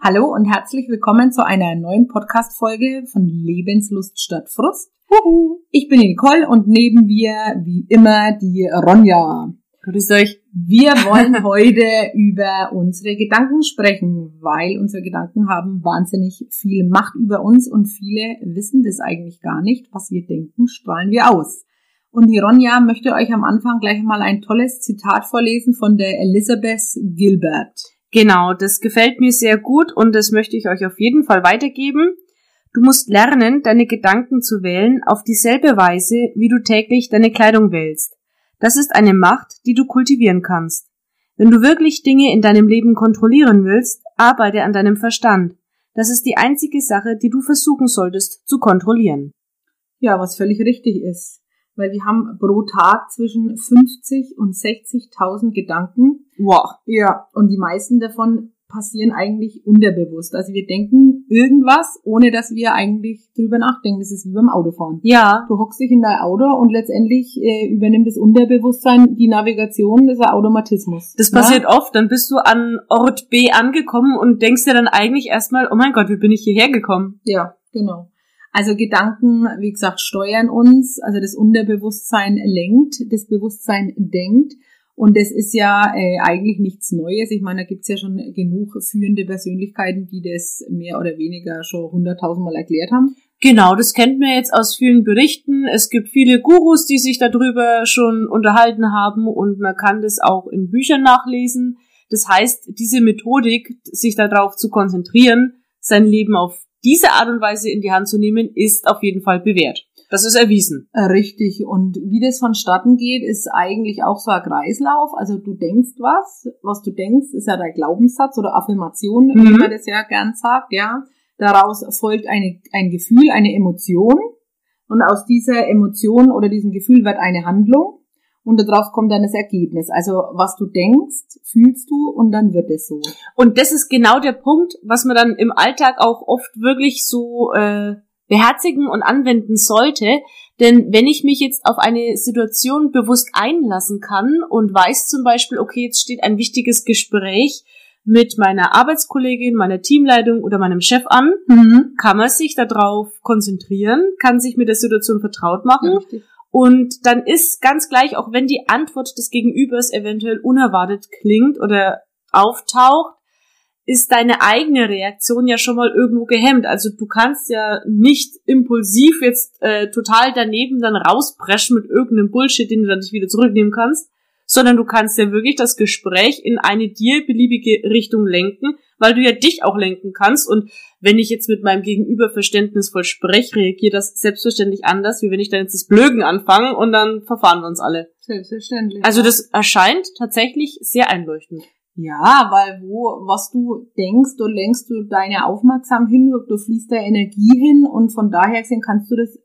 Hallo und herzlich willkommen zu einer neuen Podcast-Folge von Lebenslust statt Frust. Ich bin die Nicole und neben mir, wie immer, die Ronja. Grüß euch. Wir wollen heute über unsere Gedanken sprechen, weil unsere Gedanken haben wahnsinnig viel Macht über uns und viele wissen das eigentlich gar nicht. Was wir denken, strahlen wir aus. Und die Ronja möchte euch am Anfang gleich mal ein tolles Zitat vorlesen von der Elizabeth Gilbert. Genau, das gefällt mir sehr gut und das möchte ich euch auf jeden Fall weitergeben. Du musst lernen, deine Gedanken zu wählen auf dieselbe Weise, wie du täglich deine Kleidung wählst. Das ist eine Macht, die du kultivieren kannst. Wenn du wirklich Dinge in deinem Leben kontrollieren willst, arbeite an deinem Verstand. Das ist die einzige Sache, die du versuchen solltest zu kontrollieren. Ja, was völlig richtig ist weil wir haben pro Tag zwischen 50 und 60.000 Gedanken. Wow. Ja, und die meisten davon passieren eigentlich unterbewusst. Also wir denken irgendwas, ohne dass wir eigentlich drüber nachdenken. Das ist wie beim Autofahren. Ja. Du hockst dich in dein Auto und letztendlich äh, übernimmt das Unterbewusstsein die Navigation, das ist ein Automatismus. Das passiert ja? oft, dann bist du an Ort B angekommen und denkst dir dann eigentlich erstmal, oh mein Gott, wie bin ich hierher gekommen? Ja, genau. Also Gedanken, wie gesagt, steuern uns, also das Unterbewusstsein lenkt, das Bewusstsein denkt. Und das ist ja äh, eigentlich nichts Neues. Ich meine, da gibt's ja schon genug führende Persönlichkeiten, die das mehr oder weniger schon hunderttausendmal erklärt haben. Genau, das kennt man jetzt aus vielen Berichten. Es gibt viele Gurus, die sich darüber schon unterhalten haben und man kann das auch in Büchern nachlesen. Das heißt, diese Methodik, sich darauf zu konzentrieren, sein Leben auf diese Art und Weise in die Hand zu nehmen, ist auf jeden Fall bewährt. Das ist erwiesen. Äh, richtig. Und wie das vonstatten geht, ist eigentlich auch so ein Kreislauf. Also du denkst was, was du denkst, ist ja dein Glaubenssatz oder Affirmation, mhm. wie man das ja gern sagt, ja. Daraus folgt eine, ein Gefühl, eine Emotion. Und aus dieser Emotion oder diesem Gefühl wird eine Handlung und darauf kommt dann das Ergebnis. Also was du denkst, fühlst du und dann wird es so. Und das ist genau der Punkt, was man dann im Alltag auch oft wirklich so äh, beherzigen und anwenden sollte. Denn wenn ich mich jetzt auf eine Situation bewusst einlassen kann und weiß zum Beispiel, okay, jetzt steht ein wichtiges Gespräch mit meiner Arbeitskollegin, meiner Teamleitung oder meinem Chef an, mhm. kann man sich darauf konzentrieren, kann sich mit der Situation vertraut machen ja, und dann ist ganz gleich, auch wenn die Antwort des Gegenübers eventuell unerwartet klingt oder auftaucht, ist deine eigene Reaktion ja schon mal irgendwo gehemmt. Also du kannst ja nicht impulsiv jetzt äh, total daneben dann rauspreschen mit irgendeinem Bullshit, den du dann nicht wieder zurücknehmen kannst, sondern du kannst ja wirklich das Gespräch in eine dir beliebige Richtung lenken, weil du ja dich auch lenken kannst. Und wenn ich jetzt mit meinem Gegenüber verständnisvoll spreche, reagiert das selbstverständlich anders, wie wenn ich dann jetzt das Blögen anfange und dann verfahren wir uns alle. Selbstverständlich. Also das erscheint tatsächlich sehr einleuchtend. Ja, weil wo, was du denkst, du lenkst du deine Aufmerksamkeit hin, du fließt da Energie hin und von daher gesehen kannst du das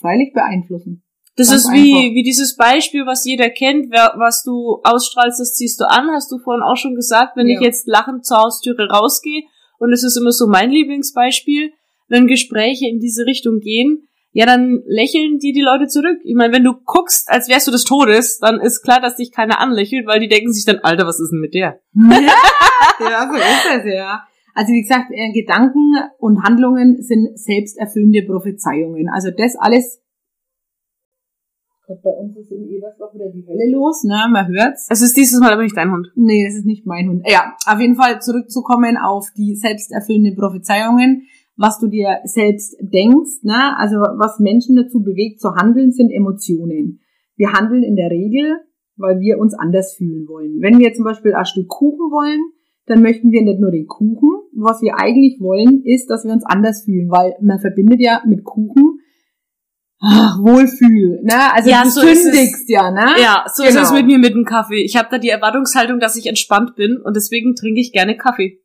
freilich beeinflussen. Das Ganz ist wie, wie dieses Beispiel, was jeder kennt, wer, was du ausstrahlst, das ziehst du an, hast du vorhin auch schon gesagt, wenn ja. ich jetzt lachend zur Haustüre rausgehe, und es ist immer so mein Lieblingsbeispiel, wenn Gespräche in diese Richtung gehen, ja, dann lächeln die die Leute zurück. Ich meine, wenn du guckst, als wärst du des Todes, dann ist klar, dass dich keiner anlächelt, weil die denken sich dann, Alter, was ist denn mit der? Ja, ja so ist das, ja. Also wie gesagt, äh, Gedanken und Handlungen sind selbsterfüllende Prophezeiungen. Also das alles bei uns ist in Ebersbach wieder die Hölle los, ne? Man hört's. Es ist dieses Mal aber nicht dein Hund. Nee, es ist nicht mein Hund. Ja, auf jeden Fall zurückzukommen auf die selbsterfüllenden Prophezeiungen, was du dir selbst denkst, ne? Also was Menschen dazu bewegt zu handeln, sind Emotionen. Wir handeln in der Regel, weil wir uns anders fühlen wollen. Wenn wir zum Beispiel ein Stück Kuchen wollen, dann möchten wir nicht nur den Kuchen. Was wir eigentlich wollen, ist, dass wir uns anders fühlen, weil man verbindet ja mit Kuchen ach, Wohlfühl, ne? Also ja, du so sündigst ja, ne? Ja, so genau. ist es mit mir mit dem Kaffee. Ich habe da die Erwartungshaltung, dass ich entspannt bin und deswegen trinke ich gerne Kaffee.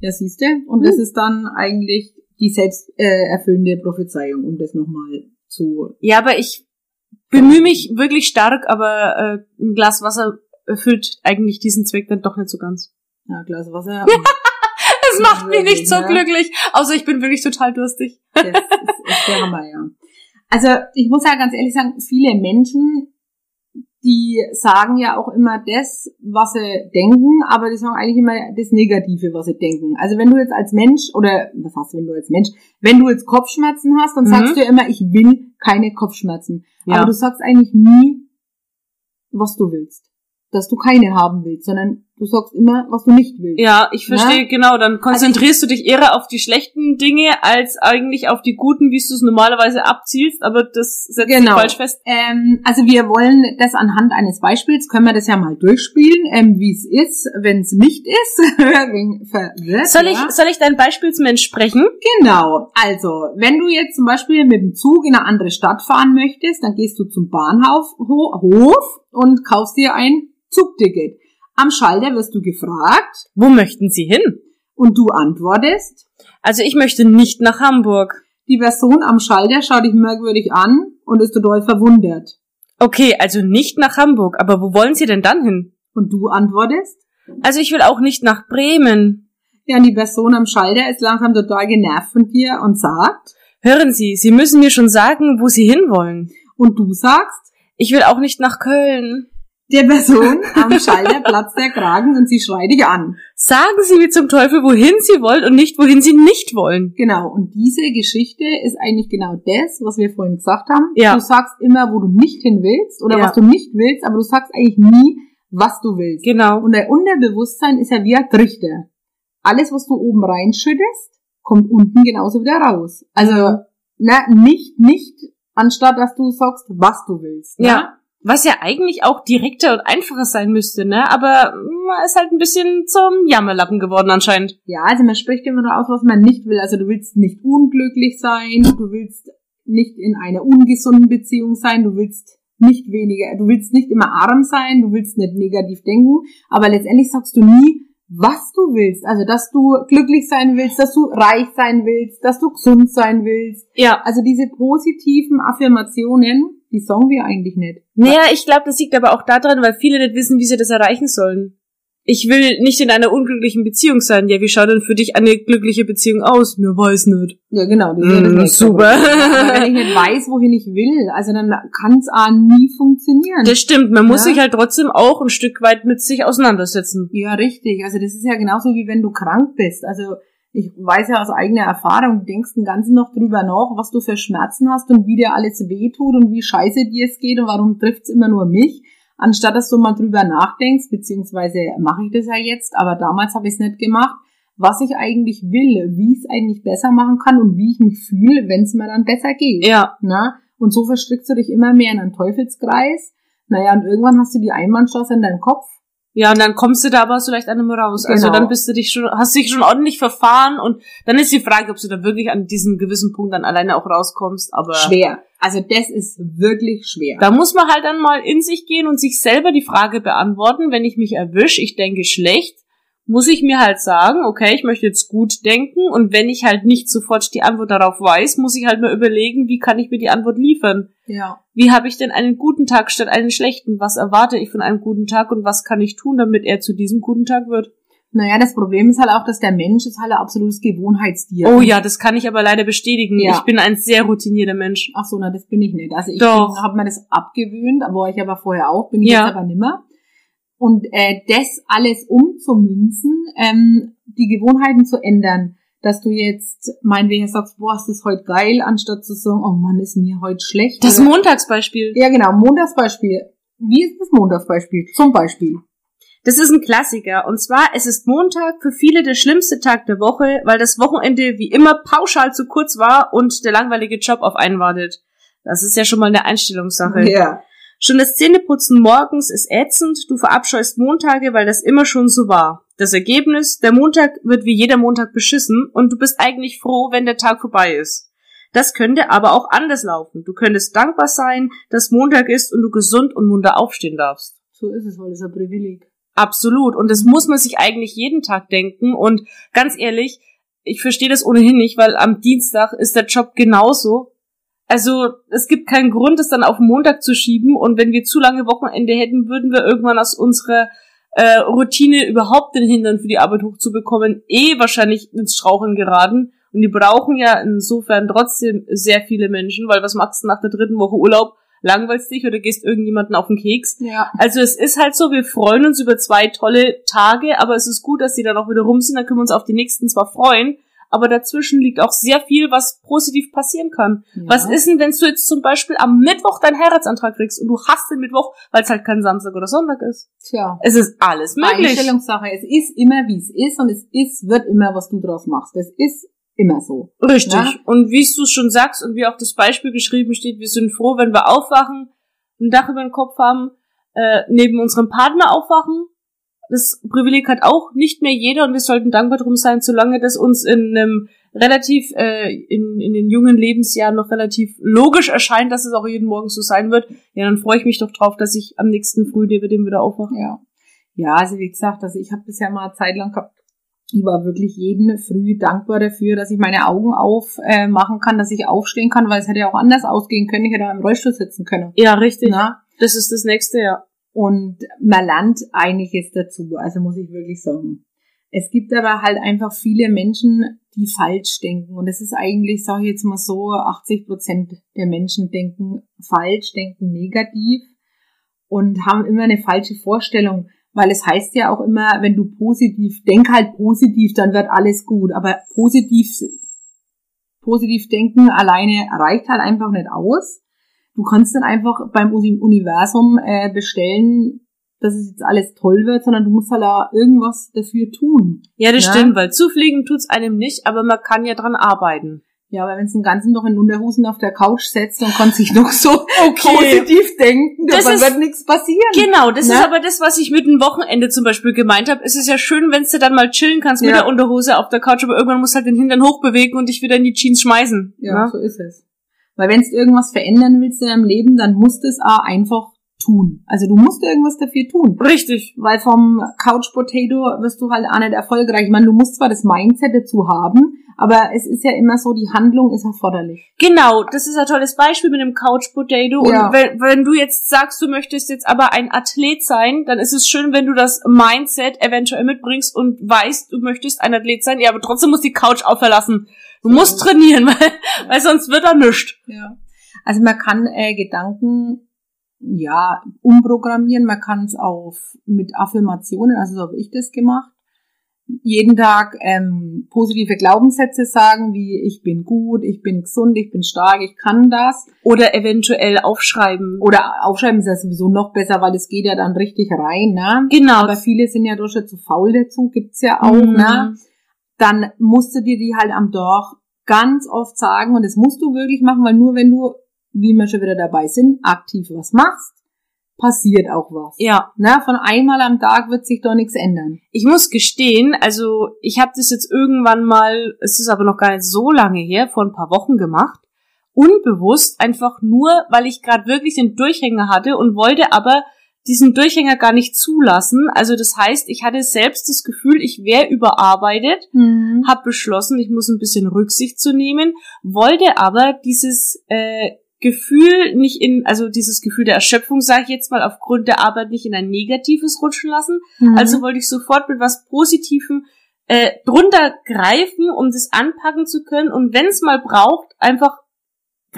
Ja, siehst du? Und hm. das ist dann eigentlich die selbst äh, erfüllende Prophezeiung, um das nochmal zu. Ja, aber ich bemühe mich wirklich stark, aber äh, ein Glas Wasser erfüllt eigentlich diesen Zweck dann doch nicht so ganz. Ja, Glas Wasser. das macht mich nicht so glücklich. Außer ich bin wirklich total durstig. Das ist, ist der Hammer, ja. Also ich muss ja ganz ehrlich sagen, viele Menschen die sagen ja auch immer das, was sie denken, aber die sagen eigentlich immer das Negative, was sie denken. Also wenn du jetzt als Mensch, oder was hast du, wenn du als Mensch, wenn du jetzt Kopfschmerzen hast, dann Mhm. sagst du ja immer, ich will keine Kopfschmerzen. Ja. Aber du sagst eigentlich nie, was du willst. Dass du keine haben willst, sondern du sagst immer, was du nicht willst. Ja, ich verstehe, Ja? genau. Dann konzentrierst du dich eher auf die schlechten Dinge, als eigentlich auf die guten, wie du es normalerweise abzielst, aber das setzt sich Genau. falsch fest. Ähm, also wir wollen das anhand eines Beispiels, können wir das ja mal durchspielen, ähm, wie es ist, wenn es nicht ist. Soll ich, soll ich dein Beispielsmensch sprechen? Genau. Also, wenn du jetzt zum Beispiel mit dem Zug in eine andere Stadt fahren möchtest, dann gehst du zum Bahnhof Ho- Hof und kaufst dir ein Zugticket. Am Schalter wirst du gefragt Wo möchten Sie hin? und du antwortest. Also ich möchte nicht nach Hamburg. Die Person am Schalter schaut dich merkwürdig an und ist total verwundert. Okay, also nicht nach Hamburg, aber wo wollen Sie denn dann hin? Und du antwortest. Also ich will auch nicht nach Bremen. Ja, und die Person am Schalter ist langsam total genervt von dir und sagt. Hören Sie, Sie müssen mir schon sagen, wo Sie hinwollen. Und du sagst. Ich will auch nicht nach Köln. Der Person am Schalter platzt der Kragen und sie schreit dich an. Sagen Sie mir zum Teufel, wohin Sie wollen und nicht, wohin Sie nicht wollen. Genau, und diese Geschichte ist eigentlich genau das, was wir vorhin gesagt haben. Ja. Du sagst immer, wo du nicht hin willst oder Ja. was du nicht willst, aber du sagst eigentlich nie, was du willst. Genau. Und dein Unterbewusstsein ist ja wie ein Trichter. Alles, was du oben reinschüttest, kommt unten genauso wieder raus. Also, na, nicht, nicht, anstatt dass du sagst, was du willst. ne? Ja. Was ja eigentlich auch direkter und einfacher sein müsste, ne? Aber man ist halt ein bisschen zum Jammerlappen geworden anscheinend. Ja, also man spricht immer nur aus, was man nicht will. Also du willst nicht unglücklich sein, du willst nicht in einer ungesunden Beziehung sein, du willst nicht weniger, du willst nicht immer arm sein, du willst nicht negativ denken, aber letztendlich sagst du nie, was du willst. Also dass du glücklich sein willst, dass du reich sein willst, dass du gesund sein willst. Ja. Also diese positiven Affirmationen, die sagen wir eigentlich nicht. Naja, ich glaube, das liegt aber auch daran, weil viele nicht wissen, wie sie das erreichen sollen. Ich will nicht in einer unglücklichen Beziehung sein. Ja, wie schaut denn für dich eine glückliche Beziehung aus? Mir weiß nicht. Ja, genau. Das ja das Mm, nächste super. Aber wenn ich nicht weiß, wohin ich will, also dann kann es auch nie funktionieren. Das stimmt, man muss Ja. sich halt trotzdem auch ein Stück weit mit sich auseinandersetzen. Ja, richtig. Also das ist ja genauso wie wenn du krank bist. Also ich weiß ja aus eigener Erfahrung, du denkst den ganzen noch drüber nach, was du für Schmerzen hast und wie dir alles wehtut und wie scheiße dir es geht und warum trifft's immer nur mich. Anstatt dass du mal drüber nachdenkst, beziehungsweise mache ich das ja jetzt, aber damals habe ich es nicht gemacht, was ich eigentlich will, wie ich es eigentlich besser machen kann und wie ich mich fühle, wenn es mir dann besser geht. Ja, Na? Und so verstrickst du dich immer mehr in einen Teufelskreis. Naja, und irgendwann hast du die Einbahnstraße in deinem Kopf Ja, und dann kommst du da aber so leicht an einem raus. Also Genau. dann bist du dich schon, hast dich schon ordentlich verfahren und dann ist die Frage, ob du da wirklich an diesem gewissen Punkt dann alleine auch rauskommst. Aber schwer. Also das ist wirklich schwer. da muss man halt dann mal in sich gehen und sich selber die Frage beantworten, wenn ich mich erwisch, ich denke schlecht, muss ich mir halt sagen, okay, ich möchte jetzt gut denken und wenn ich halt nicht sofort die Antwort darauf weiß, muss ich halt mal überlegen, wie kann ich mir die Antwort liefern? Ja. Wie habe ich denn einen guten Tag statt einen schlechten? Was erwarte ich von einem guten Tag und was kann ich tun, damit er zu diesem guten Tag wird? Naja, das Problem ist halt auch, dass der Mensch ist halt ein absolutes Gewohnheitstier. Oh ja, das kann ich aber leider bestätigen. Ja. Ich bin ein sehr routinierter Mensch. Ach so, na, das bin ich nicht. Also ich habe mir das abgewöhnt, war ich aber vorher auch, bin ich Ja. jetzt aber nimmer. Und äh, das alles umzumünzen, ähm, die Gewohnheiten zu ändern, dass du jetzt meinetwegen sagst, boah, ist das heute geil, anstatt zu sagen, oh Mann, ist mir heute schlecht. Das Oder- Montagsbeispiel. ja, genau, Montagsbeispiel. Wie ist das Montagsbeispiel? Zum Beispiel. Das ist ein Klassiker. Und zwar, es ist Montag für viele der schlimmste Tag der Woche, weil das Wochenende wie immer pauschal zu kurz war und der langweilige Job auf einen wartet. Das ist ja schon mal eine Einstellungssache. Ja. Schon das Zähneputzen morgens ist ätzend, du verabscheust Montage, weil das immer schon so war. Das Ergebnis, der Montag wird wie jeder Montag beschissen und du bist eigentlich froh, wenn der Tag vorbei ist. Das könnte aber auch anders laufen. Du könntest dankbar sein, dass Montag ist und du gesund und munter aufstehen darfst. So ist es, weil ist ein Privileg. Absolut. Und das muss man sich eigentlich jeden Tag denken. Und ganz ehrlich, ich verstehe das ohnehin nicht, weil am Dienstag ist der Job genauso. Also es gibt keinen Grund, das dann auf Montag zu schieben. Und wenn wir zu lange Wochenende hätten, würden wir irgendwann aus unserer äh, Routine überhaupt den Hintern für die Arbeit hochzubekommen, eh wahrscheinlich ins Straucheln geraten. Und die brauchen ja insofern trotzdem sehr viele Menschen, weil was machst du nach der dritten Woche Urlaub? langweilst dich oder gehst irgendjemanden auf den Keks. Ja. Also es ist halt so, wir freuen uns über zwei tolle Tage, aber es ist gut, dass die dann auch wieder rum sind, dann können wir uns auf die nächsten zwar freuen, aber dazwischen liegt auch sehr viel, was positiv passieren kann. Ja. Was ist denn, wenn du jetzt zum Beispiel am Mittwoch deinen Heiratsantrag kriegst und du hast den Mittwoch, weil es halt kein Samstag oder Sonntag ist? Tja. Es ist alles möglich. Einstellungssache. Es ist immer, wie es ist und es ist, wird immer, was du draus machst. Es ist immer so. Richtig. Ja? Und wie du es schon sagst und wie auch das Beispiel geschrieben steht, wir sind froh, wenn wir aufwachen, ein Dach über den Kopf haben, äh, neben unserem Partner aufwachen. Das Privileg hat auch nicht mehr jeder und wir sollten dankbar drum sein, solange das uns in einem relativ, äh, in, in den jungen Lebensjahren noch relativ logisch erscheint, dass es auch jeden Morgen so sein wird. Ja, dann freue ich mich doch drauf, dass ich am nächsten Früh mit dem wieder aufwache. Ja. Ja, also wie gesagt, also ich habe ja mal eine Zeit lang gehabt. Ich war wirklich jeden Früh dankbar dafür, dass ich meine Augen aufmachen äh, kann, dass ich aufstehen kann, weil es hätte ja auch anders ausgehen können. Ich hätte auch im Rollstuhl sitzen können. Ja, richtig. Na? Das ist das nächste, ja. Und man lernt einiges dazu, also muss ich wirklich sagen. Es gibt aber halt einfach viele Menschen, die falsch denken. Und es ist eigentlich, sage ich jetzt mal so, 80 Prozent der Menschen denken falsch, denken negativ und haben immer eine falsche Vorstellung. Weil es heißt ja auch immer, wenn du positiv, denk halt positiv, dann wird alles gut. Aber positiv, positiv denken alleine reicht halt einfach nicht aus. Du kannst dann einfach beim Universum äh, bestellen, dass es jetzt alles toll wird, sondern du musst halt auch irgendwas dafür tun. Ja, das Ja. stimmt, weil zufliegen tut's einem nicht, aber man kann ja dran arbeiten. Ja, aber wenn es den ganzen Tag in Unterhosen auf der Couch setzt und kann sich noch so positiv denken, Das dann ist- wird nichts passieren. Genau, das Ne? ist aber das, was ich mit dem Wochenende zum Beispiel gemeint habe. Es ist ja schön, wenn du dann mal chillen kannst mit Ja. der Unterhose auf der Couch, aber irgendwann musst du halt den Hintern hochbewegen und dich wieder in die Jeans schmeißen. Ja, ne? so ist es. Weil wenn du irgendwas verändern willst in deinem Leben, dann musst du es auch einfach tun. Also du musst irgendwas dafür tun. Richtig. Weil vom Couch Potato wirst du halt auch nicht erfolgreich. Ich meine, du musst zwar das Mindset dazu haben, aber es ist ja immer so, die Handlung ist erforderlich. Genau, das ist ein tolles Beispiel mit dem Couch Potato. Ja. Und wenn, wenn du jetzt sagst, du möchtest jetzt aber ein Athlet sein, dann ist es schön, wenn du das Mindset eventuell mitbringst und weißt, du möchtest ein Athlet sein. Ja, aber trotzdem musst du die Couch auch verlassen. Du musst trainieren, weil, weil sonst wird er nichts. Ja. Also man kann äh, Gedanken ja umprogrammieren, man kann es auf mit Affirmationen, also so habe ich das gemacht. Jeden Tag ähm, positive Glaubenssätze sagen, wie ich bin gut, ich bin gesund, ich bin stark, ich kann das. Oder eventuell aufschreiben. Oder aufschreiben ist ja sowieso noch besser, weil es geht ja dann richtig rein, ne? Genau. Aber viele sind ja doch schon zu faul dazu, gibt's ja auch, Mhm. ne? Dann musst du dir die halt am Dorf ganz oft sagen und das musst du wirklich machen, weil nur wenn du, wie wir schon wieder dabei sind, aktiv was machst, passiert auch was. Ja. Na, von einmal am Tag wird sich doch nichts ändern. Ich muss gestehen, also ich habe das jetzt irgendwann mal, es ist aber noch gar nicht so lange her, vor ein paar Wochen gemacht, unbewusst, einfach nur, weil ich gerade wirklich den Durchhänger hatte und wollte aber diesen Durchhänger gar nicht zulassen. Also das heißt, ich hatte selbst das Gefühl, ich wäre überarbeitet, habe beschlossen, ich muss ein bisschen Rücksicht zu nehmen, wollte aber dieses äh, Gefühl nicht in, also dieses Gefühl der Erschöpfung, sage ich jetzt mal, aufgrund der Arbeit nicht in ein negatives rutschen lassen. Mhm. Also wollte ich sofort mit was Positivem äh, drunter greifen, um das anpacken zu können und wenn es mal braucht, einfach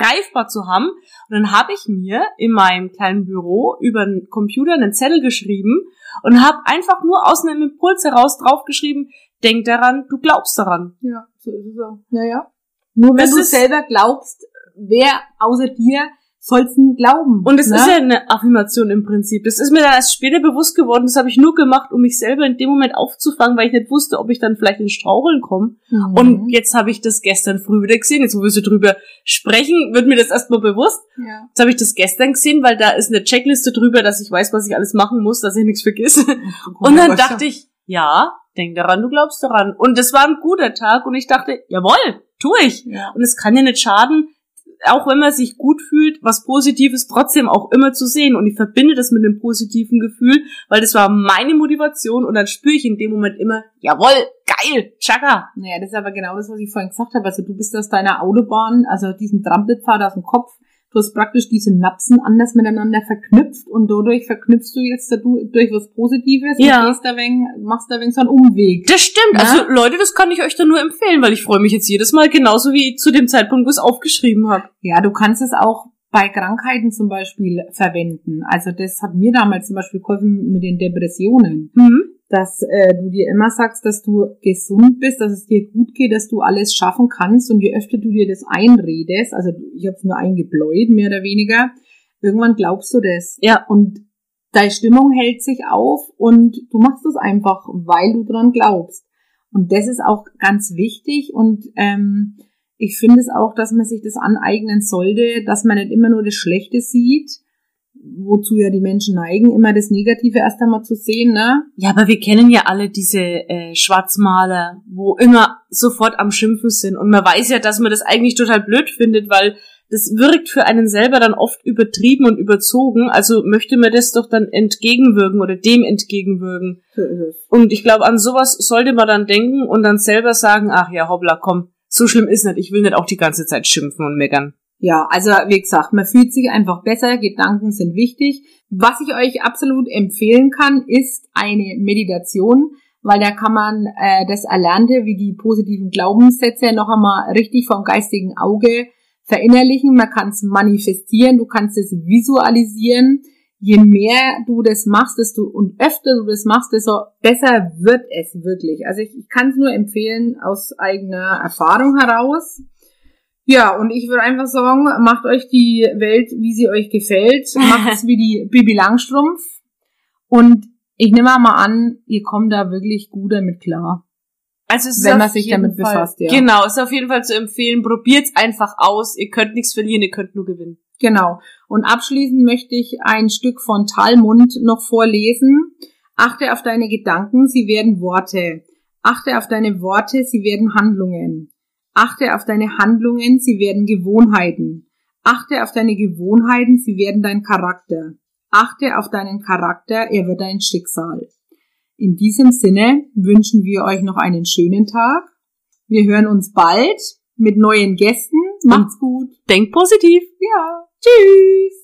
greifbar zu haben. Und dann habe ich mir in meinem kleinen Büro über den Computer einen Zettel geschrieben und habe einfach nur aus einem Impuls heraus draufgeschrieben, denk daran, du glaubst daran. ja, so ist es auch. Naja. Nur wenn Das du selber glaubst, wer außer dir soll's denn glauben? Und es ne? ist ja eine Affirmation im Prinzip. Das ist mir dann erst später bewusst geworden. Das habe ich nur gemacht, um mich selber in dem Moment aufzufangen, weil ich nicht wusste, ob ich dann vielleicht ins Straucheln komme. Mhm. Und jetzt habe ich das gestern früh wieder gesehen. Jetzt, wo wir so drüber sprechen, wird mir das erstmal bewusst. ja. Jetzt habe ich das gestern gesehen, weil da ist eine Checkliste drüber, dass ich weiß, was ich alles machen muss, dass ich nichts vergesse. Und dann dachte ich, ja, denk daran, du glaubst daran. Und das war ein guter Tag und ich dachte, jawohl, tu ich. ja. Und es kann ja nicht schaden, auch wenn man sich gut fühlt, was Positives trotzdem auch immer zu sehen. Und ich verbinde das mit einem positiven Gefühl, weil das war meine Motivation und dann spüre ich in dem Moment immer, jawohl, geil, Chaka. Naja, das ist aber genau das, was ich vorhin gesagt habe. Also du bist aus deiner Autobahn, also diesen Trampelpfad aus dem Kopf, du hast praktisch diese Napsen anders miteinander verknüpft und dadurch verknüpfst du jetzt durch was Positives Ja. und gehst da wegen, machst da wegen so einen Umweg. Das stimmt. Ja. Also Leute, das kann ich euch dann nur empfehlen, weil ich freue mich jetzt jedes Mal genauso wie zu dem Zeitpunkt, wo ich es aufgeschrieben habe. Ja, du kannst es auch bei Krankheiten zum Beispiel verwenden. Also das hat mir damals zum Beispiel geholfen mit den Depressionen. Mhm. Dass äh, du dir immer sagst, dass du gesund bist, dass es dir gut geht, dass du alles schaffen kannst und je öfter du dir das einredest, also ich habe es mir eingebläut, mehr oder weniger, irgendwann glaubst du das. Ja. Und deine Stimmung hält sich auf und du machst es einfach, weil du dran glaubst. Und das ist auch ganz wichtig und ähm, ich finde es auch, dass man sich das aneignen sollte, dass man nicht immer nur das Schlechte sieht, wozu ja die Menschen neigen, immer das Negative erst einmal zu sehen, ne? Ja, aber wir kennen ja alle diese äh, Schwarzmaler, wo immer sofort am Schimpfen sind. Und man weiß ja, dass man das eigentlich total blöd findet, weil das wirkt für einen selber dann oft übertrieben und überzogen. Also möchte man das doch dann entgegenwirken oder dem entgegenwirken. Und ich glaube, an sowas sollte man dann denken und dann selber sagen, ach ja, hoppla, komm, so schlimm ist nicht. Ich will nicht auch die ganze Zeit schimpfen und meckern. Ja, also wie gesagt, man fühlt sich einfach besser, Gedanken sind wichtig. Was ich euch absolut empfehlen kann, ist eine Meditation, weil da kann man äh, das Erlernte, wie die positiven Glaubenssätze, noch einmal richtig vom geistigen Auge verinnerlichen. Man kann es manifestieren, du kannst es visualisieren. Je mehr du das machst, desto und öfter du das machst, desto besser wird es wirklich. Also ich, ich kann es nur empfehlen aus eigener Erfahrung heraus. Ja, und ich würde einfach sagen, macht euch die Welt, wie sie euch gefällt. Macht es wie die Bibi Langstrumpf. Und ich nehme mal an, ihr kommt da wirklich gut damit klar. Also es Wenn man sich damit Fall, befasst, ja. Genau, ist auf jeden Fall zu empfehlen. Probiert's einfach aus. Ihr könnt nichts verlieren, ihr könnt nur gewinnen. Genau. Und abschließend möchte ich ein Stück von Talmund noch vorlesen. Achte auf deine Gedanken, sie werden Worte. Achte auf deine Worte, sie werden Handlungen. Achte auf deine Handlungen, sie werden Gewohnheiten. Achte auf deine Gewohnheiten, sie werden dein Charakter. Achte auf deinen Charakter, er wird dein Schicksal. In diesem Sinne wünschen wir euch noch einen schönen Tag. Wir hören uns bald mit neuen Gästen. Macht's gut. Denkt positiv. Ja. Tschüss.